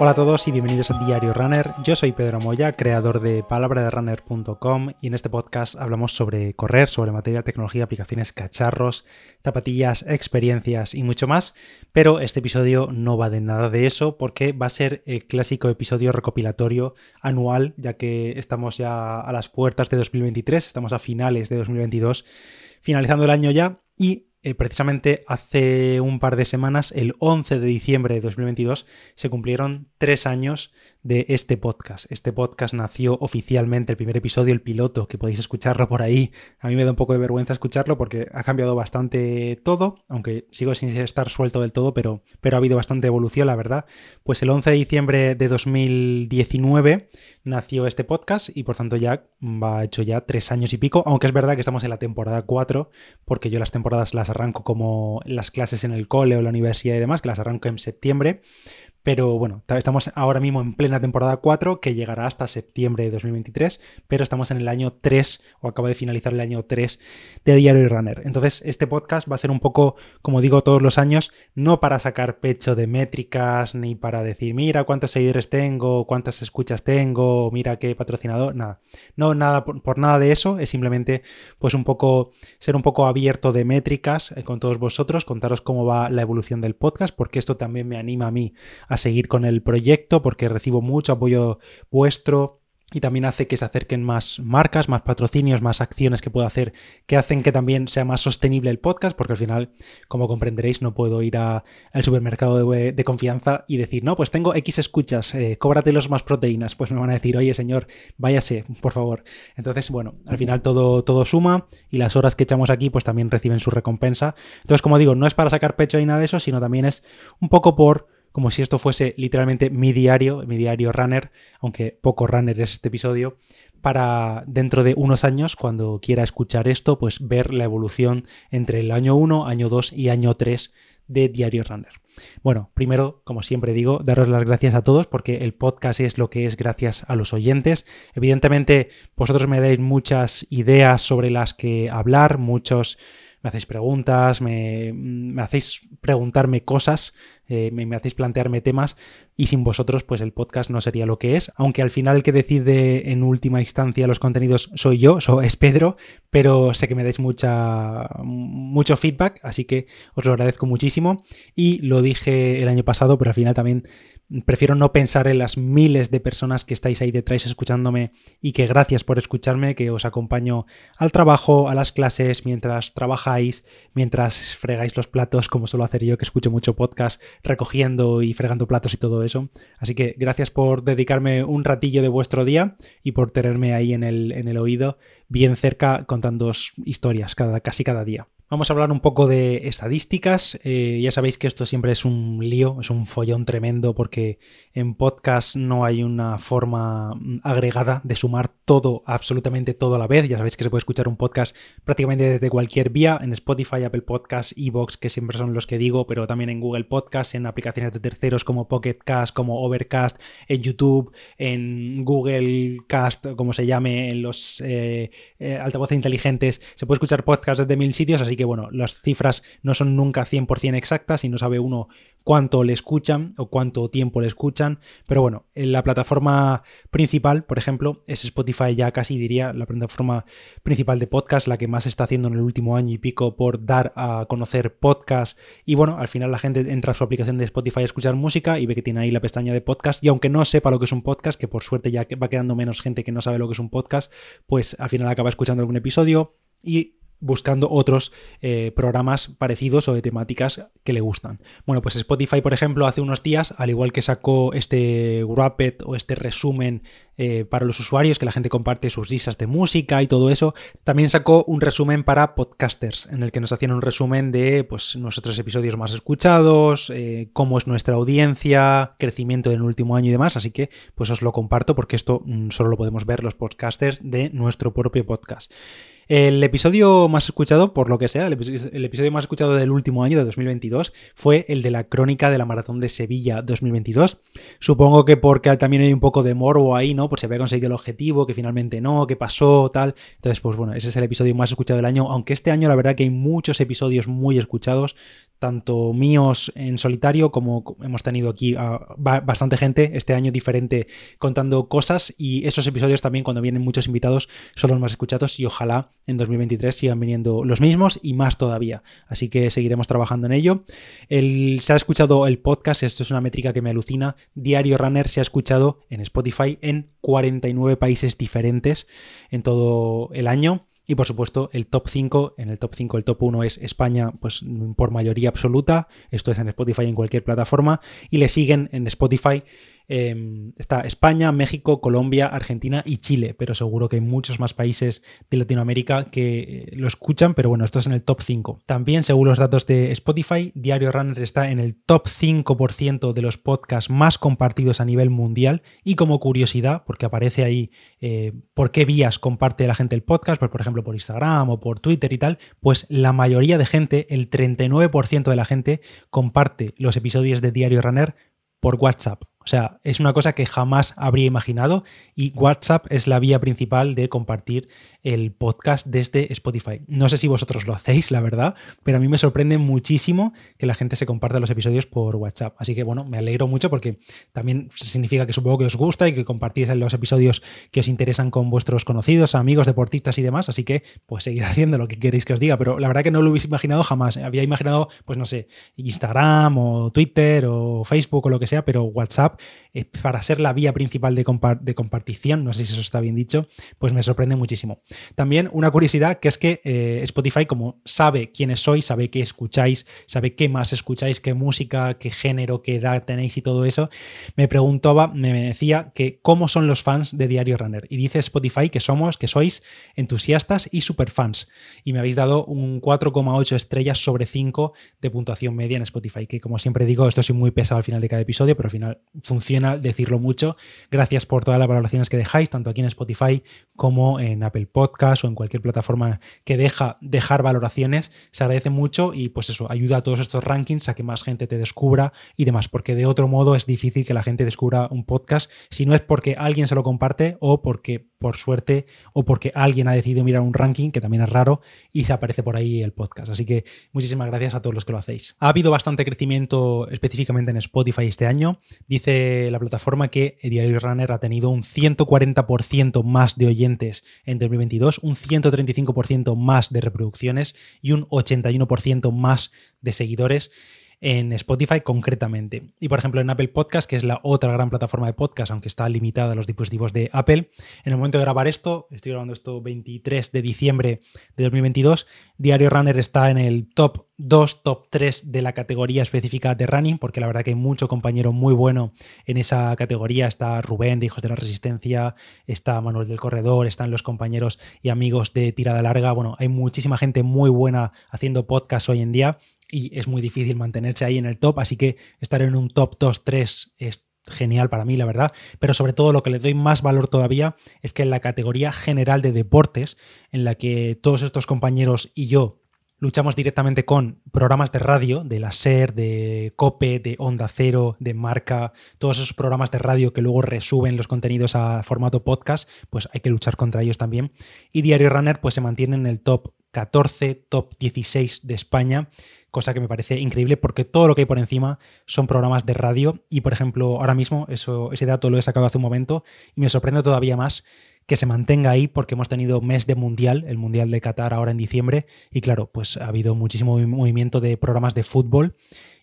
Hola a todos y bienvenidos a Diario Runner. Yo soy Pedro Moya, creador de palabraderunner.com y en este podcast hablamos sobre correr, sobre materia, tecnología, aplicaciones, cacharros, zapatillas, experiencias y mucho más. Pero este episodio no va de nada de eso porque va a ser el clásico episodio recopilatorio anual, ya que estamos ya a las puertas de 2023, estamos a finales de 2022, finalizando el año ya y eh, precisamente hace un par de semanas, el 11 de diciembre de 2022, se cumplieron tres años de este podcast. Este podcast nació oficialmente, el primer episodio, el piloto, que podéis escucharlo por ahí. A mí me da un poco de vergüenza escucharlo porque ha cambiado bastante todo, aunque sigo sin estar suelto del todo, pero, pero ha habido bastante evolución, la verdad. Pues el 11 de diciembre de 2019 nació este podcast y por tanto ya va hecho ya tres años y pico, aunque es verdad que estamos en la temporada 4, porque yo las temporadas las arranco como las clases en el cole o la universidad y demás, que las arranco en septiembre. Pero bueno, estamos ahora mismo en plena temporada 4 que llegará hasta septiembre de 2023, pero estamos en el año 3 o acaba de finalizar el año 3 de Diario Runner. Entonces este podcast va a ser un poco, como digo todos los años, no para sacar pecho de métricas ni para decir, mira cuántos seguidores tengo, cuántas escuchas tengo, mira qué patrocinador, nada. No, nada por, nada de eso, es simplemente pues un poco ser un poco abierto de métricas eh, con todos vosotros, contaros cómo va la evolución del podcast, porque esto también me anima a mí a seguir con el proyecto porque recibo mucho apoyo vuestro y también hace que se acerquen más marcas, más patrocinios, más acciones que puedo hacer que hacen que también sea más sostenible el podcast, porque al final, como comprenderéis, no puedo ir al supermercado de, confianza y decir, no, pues tengo X escuchas, eh, los más proteínas. Pues me van a decir, oye señor, váyase, por favor. Entonces, bueno, al final todo, todo suma y las horas que echamos aquí pues también reciben su recompensa. Entonces, como digo, no es para sacar pecho ni nada de eso, sino también es un poco por como si esto fuese literalmente mi diario, mi diario runner, aunque poco runner es este episodio, para dentro de unos años, cuando quiera escuchar esto, pues ver la evolución entre el año 1, año 2 y año 3 de Diario Runner. Bueno, primero, como siempre digo, daros las gracias a todos porque el podcast es lo que es gracias a los oyentes. Evidentemente, vosotros me dais muchas ideas sobre las que hablar, muchos hacéis preguntas, me, me hacéis preguntarme cosas eh, me, hacéis plantearme temas y sin vosotros pues el podcast no sería lo que es, aunque al final el que decide en última instancia los contenidos soy yo, so, es Pedro, pero sé que me dais mucha, mucho feedback, así que os lo agradezco muchísimo y lo dije el año pasado, pero al final también prefiero no pensar en las miles de personas que estáis ahí detrás escuchándome y que gracias por escucharme, que os acompaño al trabajo, a las clases, mientras trabajáis, mientras fregáis los platos, como suelo hacer yo, que escucho mucho podcast, recogiendo y fregando platos y todo eso. Así que gracias por dedicarme un ratillo de vuestro día y por tenerme ahí en el, en el oído, bien cerca, contando historias cada, casi cada día. Vamos a hablar un poco de estadísticas. Eh, ya sabéis que esto siempre es un lío, es un follón tremendo porque en podcast no hay una forma mm, agregada de sumar todo, absolutamente todo a la vez. Ya sabéis que se puede escuchar un podcast prácticamente desde cualquier vía, en Spotify, Apple Podcasts, Evox, que siempre son los que digo, pero también en Google Podcasts, en aplicaciones de terceros como Pocket Cast, como Overcast, en YouTube, en Google Cast, como se llame, en los eh, eh, altavoces inteligentes. Se puede escuchar podcast desde mil sitios, así que bueno, las cifras no son nunca 100% exactas y no sabe uno cuánto le escuchan o cuánto tiempo le escuchan, pero bueno, en la plataforma principal, por ejemplo, es Spotify ya casi diría la plataforma principal de podcast, la que más está haciendo en el último año y pico por dar a conocer podcast. Y bueno, al final la gente entra a su aplicación de Spotify a escuchar música y ve que tiene ahí la pestaña de podcast. Y aunque no sepa lo que es un podcast, que por suerte ya va quedando menos gente que no sabe lo que es un podcast, pues al final acaba escuchando algún episodio y buscando otros eh, programas parecidos o de temáticas que le gustan. Bueno, pues Spotify, por ejemplo, hace unos días, al igual que sacó este Wrapped o este resumen eh, para los usuarios, que la gente comparte sus listas de música y todo eso, también sacó un resumen para podcasters, en el que nos hacían un resumen de pues, nuestros episodios más escuchados, eh, cómo es nuestra audiencia, crecimiento en el último año y demás, así que pues os lo comparto porque esto mm, solo lo podemos ver los podcasters de nuestro propio podcast. El episodio más escuchado, por lo que sea, el episodio, más escuchado del último año, de 2022, fue el de la crónica de la Maratón de Sevilla 2022. Supongo que porque también hay un poco de morbo ahí, ¿no? Por si había conseguido el objetivo, que finalmente no, que pasó, tal. Entonces, pues bueno, ese es el episodio más escuchado del año, aunque este año la verdad que hay muchos episodios muy escuchados, tanto míos en solitario como hemos tenido aquí bastante gente este año diferente contando cosas y esos episodios también cuando vienen muchos invitados son los más escuchados y ojalá en 2023 sigan viniendo los mismos y más todavía. Así que seguiremos trabajando en ello. El, se ha escuchado el podcast, esto es una métrica que me alucina. Diario Runner se ha escuchado en Spotify en 49 países diferentes en todo el año. Y por supuesto, el top 5, en el top 5 el top 1 es España, pues por mayoría absoluta, esto es en Spotify en cualquier plataforma, y le siguen en Spotify Em, está España, México, Colombia, Argentina y Chile, pero seguro que hay muchos más países de Latinoamérica que eh, lo escuchan, pero bueno, esto es en el top 5. También, según los datos de Spotify, Diario Runner está en el top 5% de los podcasts más compartidos a nivel mundial y como curiosidad, porque aparece ahí eh, por qué vías comparte la gente el podcast, pues por ejemplo por Instagram o por Twitter y tal, pues la mayoría de gente, el 39% de la gente comparte los episodios de Diario Runner por WhatsApp. O sea, es una cosa que jamás habría imaginado y WhatsApp es la vía principal de compartir el podcast desde Spotify. No sé si vosotros lo hacéis, la verdad, pero a mí me sorprende muchísimo que la gente se comparta los episodios por WhatsApp. Así que bueno, me alegro mucho porque también significa que supongo que os gusta y que compartís los episodios que os interesan con vuestros conocidos, amigos, deportistas y demás. Así que pues seguid haciendo lo que queréis que os diga, pero la verdad que no lo hubiese imaginado jamás. Había imaginado, pues no sé, Instagram o Twitter o Facebook o lo que sea, pero WhatsApp eh, para ser la vía principal de, de, compartición, no sé si eso está bien dicho, pues me sorprende muchísimo. También una curiosidad que es que eh, Spotify, como sabe quiénes sois, sabe qué escucháis, sabe qué más escucháis, qué música, qué género, qué edad tenéis y todo eso, me preguntaba, me decía que cómo son los fans de Diario Runner. Y dice Spotify que somos, que sois entusiastas y superfans. Y me habéis dado un 4,8 estrellas sobre 5 de puntuación media en Spotify, que como siempre digo, esto soy muy pesado al final de cada episodio, pero al final funciona decirlo mucho. Gracias por todas las valoraciones que dejáis, tanto aquí en Spotify como en Apple Podcast o en cualquier plataforma que deja dejar valoraciones. Se agradece mucho y pues eso, ayuda a todos estos rankings a que más gente te descubra y demás, porque de otro modo es difícil que la gente descubra un podcast si no es porque alguien se lo comparte o porque por suerte o porque alguien ha decidido mirar un ranking, que también es raro, y se aparece por ahí el podcast. Así que muchísimas gracias a todos los que lo hacéis. Ha habido bastante crecimiento específicamente en Spotify este año. Dice la plataforma que Diario Runner ha tenido un 140% más de oyentes en 2022, un 135% más de reproducciones y un 81% más de seguidores en Spotify concretamente. Y por ejemplo en Apple Podcast, que es la otra gran plataforma de podcast, aunque está limitada a los dispositivos de Apple, en el momento de grabar esto, estoy grabando esto 23 de diciembre de 2022, Diario Runner está en el top 2, top 3 de la categoría específica de running, porque la verdad que hay mucho compañero muy bueno en esa categoría. Está Rubén de Hijos de la Resistencia, está Manuel del Corredor, están los compañeros y amigos de Tirada Larga. Bueno, hay muchísima gente muy buena haciendo podcast hoy en día y es muy difícil mantenerse ahí en el top, así que estar en un top 2-3 es genial para mí, la verdad, pero sobre todo lo que le doy más valor todavía es que en la categoría general de deportes, en la que todos estos compañeros y yo luchamos directamente con programas de radio, de la SER, de COPE, de Onda Cero, de Marca, todos esos programas de radio que luego resuben los contenidos a formato podcast, pues hay que luchar contra ellos también. Y Diario Runner pues se mantiene en el top 14, top 16 de España cosa que me parece increíble porque todo lo que hay por encima son programas de radio y por ejemplo ahora mismo eso, ese dato lo he sacado hace un momento y me sorprende todavía más que se mantenga ahí porque hemos tenido mes de mundial, el mundial de Qatar ahora en diciembre y claro, pues ha habido muchísimo movimiento de programas de fútbol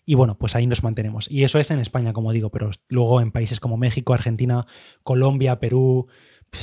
y bueno, pues ahí nos mantenemos. Y eso es en España, como digo, pero luego en países como México, Argentina, Colombia, Perú,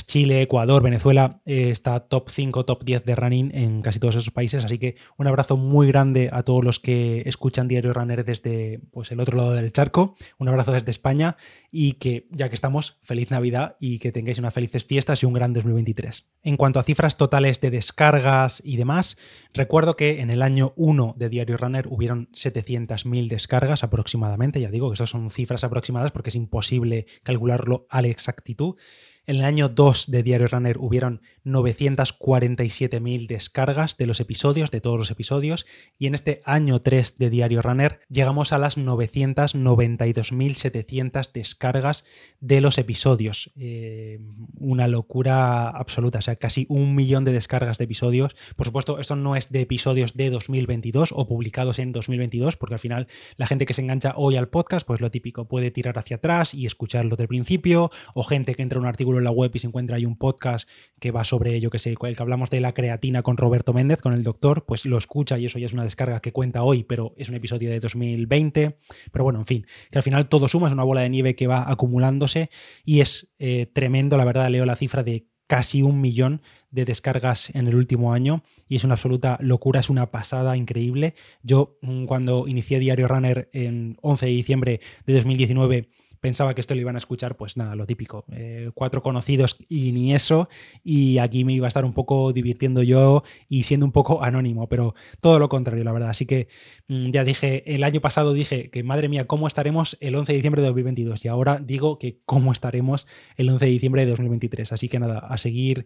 Chile, Ecuador, Venezuela eh, está top 5, top 10 de running en casi todos esos países. Así que un abrazo muy grande a todos los que escuchan Diario Runner desde pues, el otro lado del charco. Un abrazo desde España y que ya que estamos, feliz Navidad y que tengáis unas felices fiestas y un gran 2023. En cuanto a cifras totales de descargas y demás, recuerdo que en el año 1 de Diario Runner hubieron 700.000 descargas aproximadamente. Ya digo que estas son cifras aproximadas porque es imposible calcularlo a la exactitud. En el año 2 de Diario Runner hubieron 947.000 descargas de los episodios, de todos los episodios, y en este año 3 de Diario Runner llegamos a las 992.700 descargas de los episodios. Eh, una locura absoluta, o sea, casi un millón de descargas de episodios. Por supuesto, esto no es de episodios de 2022 o publicados en 2022, porque al final la gente que se engancha hoy al podcast, pues lo típico, puede tirar hacia atrás y escucharlo del principio, o gente que entra a un artículo en la web y se encuentra ahí un podcast que va sobre, yo que sé, el que hablamos de la creatina con Roberto Méndez, con el doctor, pues lo escucha y eso ya es una descarga que cuenta hoy, pero es un episodio de 2020. Pero bueno, en fin, que al final todo suma, es una bola de nieve que va acumulándose y es eh, tremendo, la verdad, leo la cifra de casi un millón de descargas en el último año y es una absoluta locura, es una pasada increíble. Yo mm, cuando inicié Diario Runner en 11 de diciembre de 2019 pensaba que esto lo iban a escuchar, pues nada, lo típico, eh, cuatro conocidos y ni eso, y aquí me iba a estar un poco divirtiendo yo y siendo un poco anónimo, pero todo lo contrario, la verdad. Así que mm, ya dije, el año pasado dije que madre mía, ¿cómo estaremos el 11 de diciembre de 2022? Y ahora digo que cómo estaremos el 11 de diciembre de 2023. Así que nada, a seguir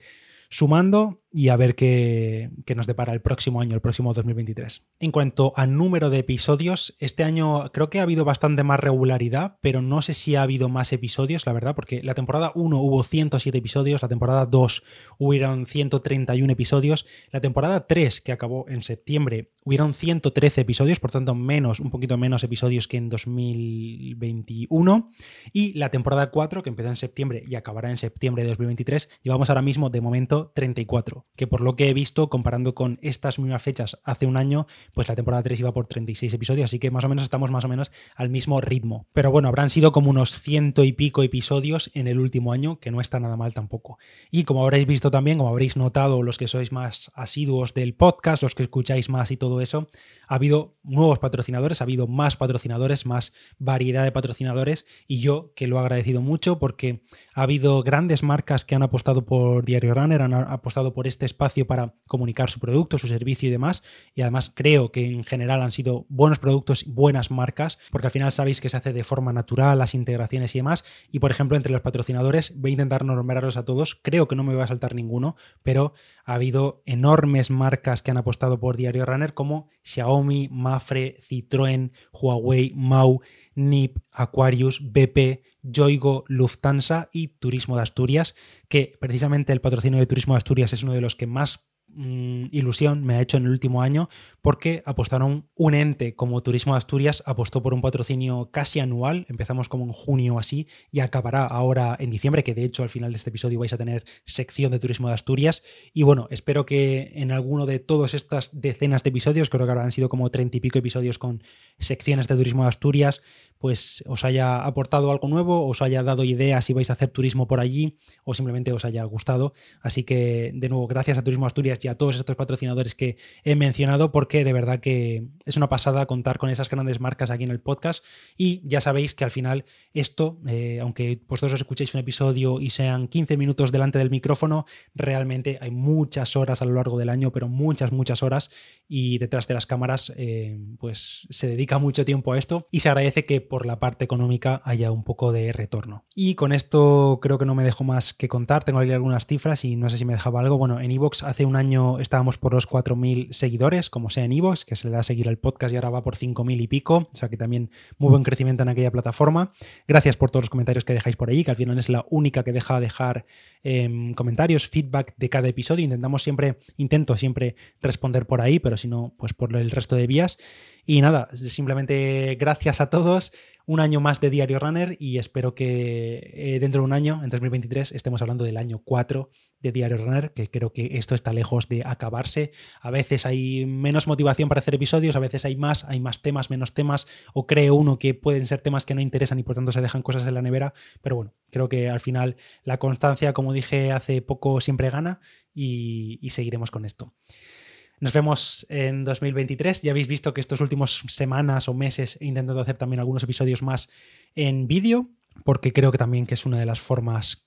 sumando y a ver qué, nos depara el próximo año, el próximo 2023. En cuanto a número de episodios, este año creo que ha habido bastante más regularidad, pero no sé si ha habido más episodios, la verdad, porque la temporada 1 hubo 107 episodios, la temporada 2 hubieron 131 episodios, la temporada 3, que acabó en septiembre, hubieron 113 episodios, por tanto menos, un poquito menos episodios que en 2021, y la temporada 4, que empezó en septiembre y acabará en septiembre de 2023, llevamos ahora mismo de momento 34 que por lo que he visto, comparando con estas mismas fechas hace un año, pues la temporada 3 iba por 36 episodios, así que más o menos estamos más o menos al mismo ritmo. Pero bueno, habrán sido como unos ciento y pico episodios en el último año, que no está nada mal tampoco. Y como habréis visto también, como habréis notado los que sois más asiduos del podcast, los que escucháis más y todo eso, ha habido nuevos patrocinadores, ha habido más patrocinadores, más variedad de patrocinadores y yo que lo he agradecido mucho porque ha habido grandes marcas que han apostado por Diario Runner, han apostado por este espacio para comunicar su producto, su servicio y demás. Y además creo que en general han sido buenos productos, buenas marcas porque al final sabéis que se hace de forma natural las integraciones y demás. Y por ejemplo entre los patrocinadores voy a intentar nombrarlos a todos, creo que no me voy a saltar ninguno, pero ha habido enormes marcas que han apostado por Diario Runner como Xiaomi, Mafre, Citroën, Huawei, Mau, NIP, Aquarius, BP, Yoigo, Lufthansa y Turismo de Asturias, que precisamente el patrocinio de Turismo de Asturias es uno de los que más Mm, ilusión me ha hecho en el último año porque apostaron un ente como Turismo de Asturias, apostó por un patrocinio casi anual, empezamos como en junio así y acabará ahora en diciembre, que de hecho al final de este episodio vais a tener sección de Turismo de Asturias y bueno, espero que en alguno de todas estas decenas de episodios, creo que habrán sido como treinta y pico episodios con secciones de Turismo de Asturias, pues os haya aportado algo nuevo, os haya dado ideas si vais a hacer turismo por allí o simplemente os haya gustado. Así que de nuevo, gracias a Turismo Asturias y a todos estos patrocinadores que he mencionado de verdad que es una pasada contar con esas grandes marcas aquí en el podcast y ya sabéis que al final esto, eh, aunque vosotros os escuchéis un episodio y sean 15 minutos delante del micrófono, realmente hay muchas horas a lo largo del año, pero muchas, muchas horas y detrás de las cámaras eh, pues se dedica mucho tiempo a esto y se agradece que por la parte económica haya un poco de retorno. Y con esto creo que no me dejo más que contar. Tengo aquí algunas cifras y no sé si me dejaba algo. Bueno, en Evox hace un año estábamos por los 4.000 seguidores, como en Evox, que se le da a seguir al podcast y ahora va por 5.000 y pico. O sea que también muy buen crecimiento en aquella plataforma. Gracias por todos los comentarios que dejáis por ahí, que al final es la única que deja dejar em, comentarios, feedback de cada episodio. Intentamos siempre, intento siempre responder por ahí, pero si no, pues por el resto de vías. Y nada, simplemente gracias a todos un año más de Diario Runner y espero que eh, dentro de un año, en 2023, estemos hablando del año 4 de Diario Runner, que creo que esto está lejos de acabarse. A veces hay menos motivación para hacer episodios, a veces hay más, hay más temas, menos temas, o creo uno que pueden ser temas que no interesan y por tanto se dejan cosas en la nevera, pero bueno, creo que al final la constancia, como dije hace poco, siempre gana y seguiremos con esto. Nos vemos en 2023. Ya habéis visto que estos últimos semanas o meses he intentado hacer también algunos episodios más en vídeo, porque creo que también que es una de las formas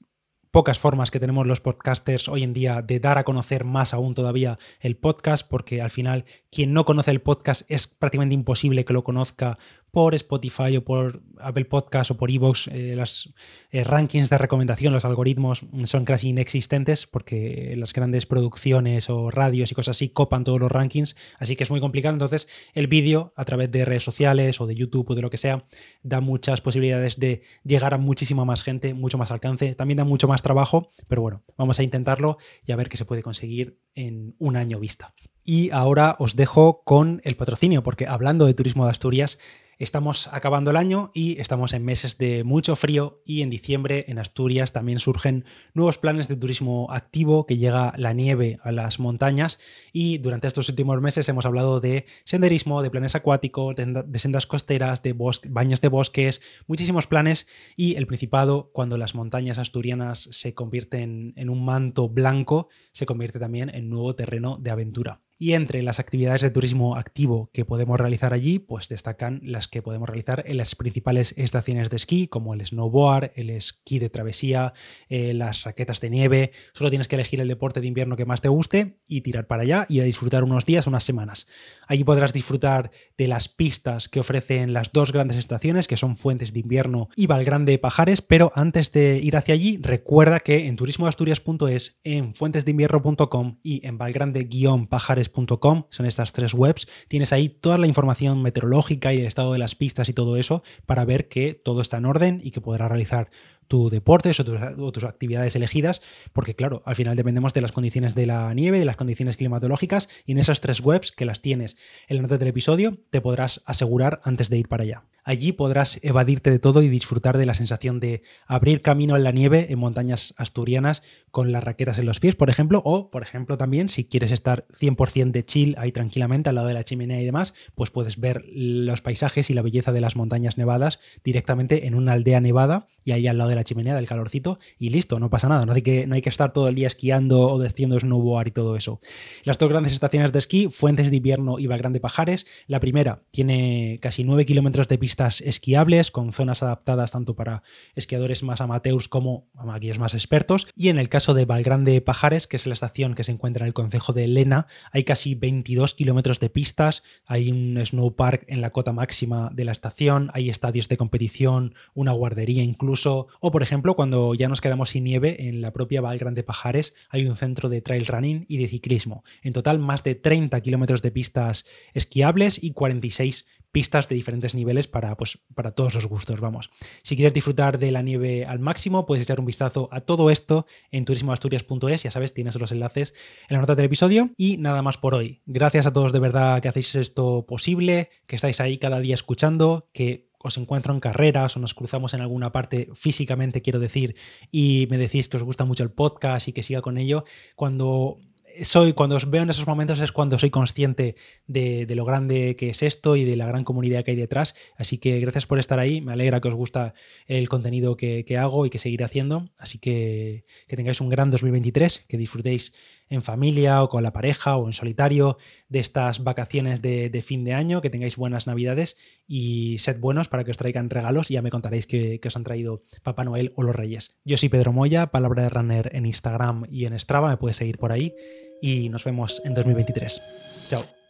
pocas formas que tenemos los podcasters hoy en día de dar a conocer más aún todavía el podcast, porque al final quien no conoce el podcast es prácticamente imposible que lo conozca por Spotify o por Apple Podcast o por Evox, eh, los eh, rankings de recomendación, los algoritmos son casi inexistentes porque las grandes producciones o radios y cosas así copan todos los rankings, así que es muy complicado. Entonces, el vídeo a través de redes sociales o de YouTube o de lo que sea da muchas posibilidades de llegar a muchísima más gente, mucho más alcance. También da mucho más trabajo, pero bueno, vamos a intentarlo y a ver qué se puede conseguir en un año vista. Y ahora os dejo con el patrocinio, porque hablando de turismo de Asturias, Estamos acabando el año y estamos en meses de mucho frío y en diciembre en Asturias también surgen nuevos planes de turismo activo que llega la nieve a las montañas y durante estos últimos meses hemos hablado de senderismo, de planes acuáticos, de sendas costeras, de baños de bosques, muchísimos planes y el Principado cuando las montañas asturianas se convierten en un manto blanco se convierte también en nuevo terreno de aventura. Y entre las actividades de turismo activo que podemos realizar allí, pues destacan las que podemos realizar en las principales estaciones de esquí, como el snowboard, el esquí de travesía, eh, las raquetas de nieve. Solo tienes que elegir el deporte de invierno que más te guste y tirar para allá y a disfrutar unos días, unas semanas. Allí podrás disfrutar de las pistas que ofrecen las dos grandes estaciones, que son Fuentes de Invierno y Valgrande Pajares, pero antes de ir hacia allí, recuerda que en turismoasturias.es, en fuentesdeinvierno.com y en valgrande-pajares son estas tres webs, tienes ahí toda la información meteorológica y el estado de las pistas y todo eso para ver que todo está en orden y que podrás realizar tu deportes o tus, actividades elegidas, porque claro, al final dependemos de las condiciones de la nieve, de las condiciones climatológicas, y en esas tres webs que las tienes en la nota del episodio, te podrás asegurar antes de ir para allá. Allí podrás evadirte de todo y disfrutar de la sensación de abrir camino en la nieve en montañas asturianas con las raquetas en los pies, por ejemplo, o, por ejemplo, también si quieres estar 100% de chill ahí tranquilamente al lado de la chimenea y demás, pues puedes ver los paisajes y la belleza de las montañas nevadas directamente en una aldea nevada y ahí al lado de la chimenea del calorcito y listo, no pasa nada, no hay que, no hay que estar todo el día esquiando o desciendo snowboard y todo eso. Las dos grandes estaciones de esquí, Fuentes de Invierno y Valgrande Pajares, la primera tiene casi 9 kilómetros de pista esquiables con zonas adaptadas tanto para esquiadores más amateurs como aquellos más expertos. Y en el caso de Valgrande Pajares, que es la estación que se encuentra en el concejo de Lena, hay casi 22 kilómetros de pistas, hay un snowpark en la cota máxima de la estación, hay estadios de competición, una guardería incluso, o por ejemplo cuando ya nos quedamos sin nieve en la propia Valgrande Pajares hay un centro de trail running y de ciclismo. En total más de 30 kilómetros de pistas esquiables y 46 pistas de diferentes niveles para, pues, para todos los gustos, vamos. Si quieres disfrutar de la nieve al máximo, puedes echar un vistazo a todo esto en turismoasturias.es, ya sabes, tienes los enlaces en la nota del episodio y nada más por hoy. Gracias a todos de verdad que hacéis esto posible, que estáis ahí cada día escuchando, que os encuentro en carreras o nos cruzamos en alguna parte físicamente, quiero decir, y me decís que os gusta mucho el podcast y que siga con ello, cuando soy, cuando os veo en esos momentos es cuando soy consciente de, lo grande que es esto y de la gran comunidad que hay detrás. Así que gracias por estar ahí. Me alegra que os gusta el contenido que, hago y que seguiré haciendo. Así que que tengáis un gran 2023, que disfrutéis en familia o con la pareja o en solitario de estas vacaciones de, fin de año, que tengáis buenas navidades y sed buenos para que os traigan regalos y ya me contaréis que, que os han traído Papá Noel o los Reyes. Yo soy Pedro Moya, palabra de runner en Instagram y en Strava, me puedes seguir por ahí y nos vemos en 2023. Chao.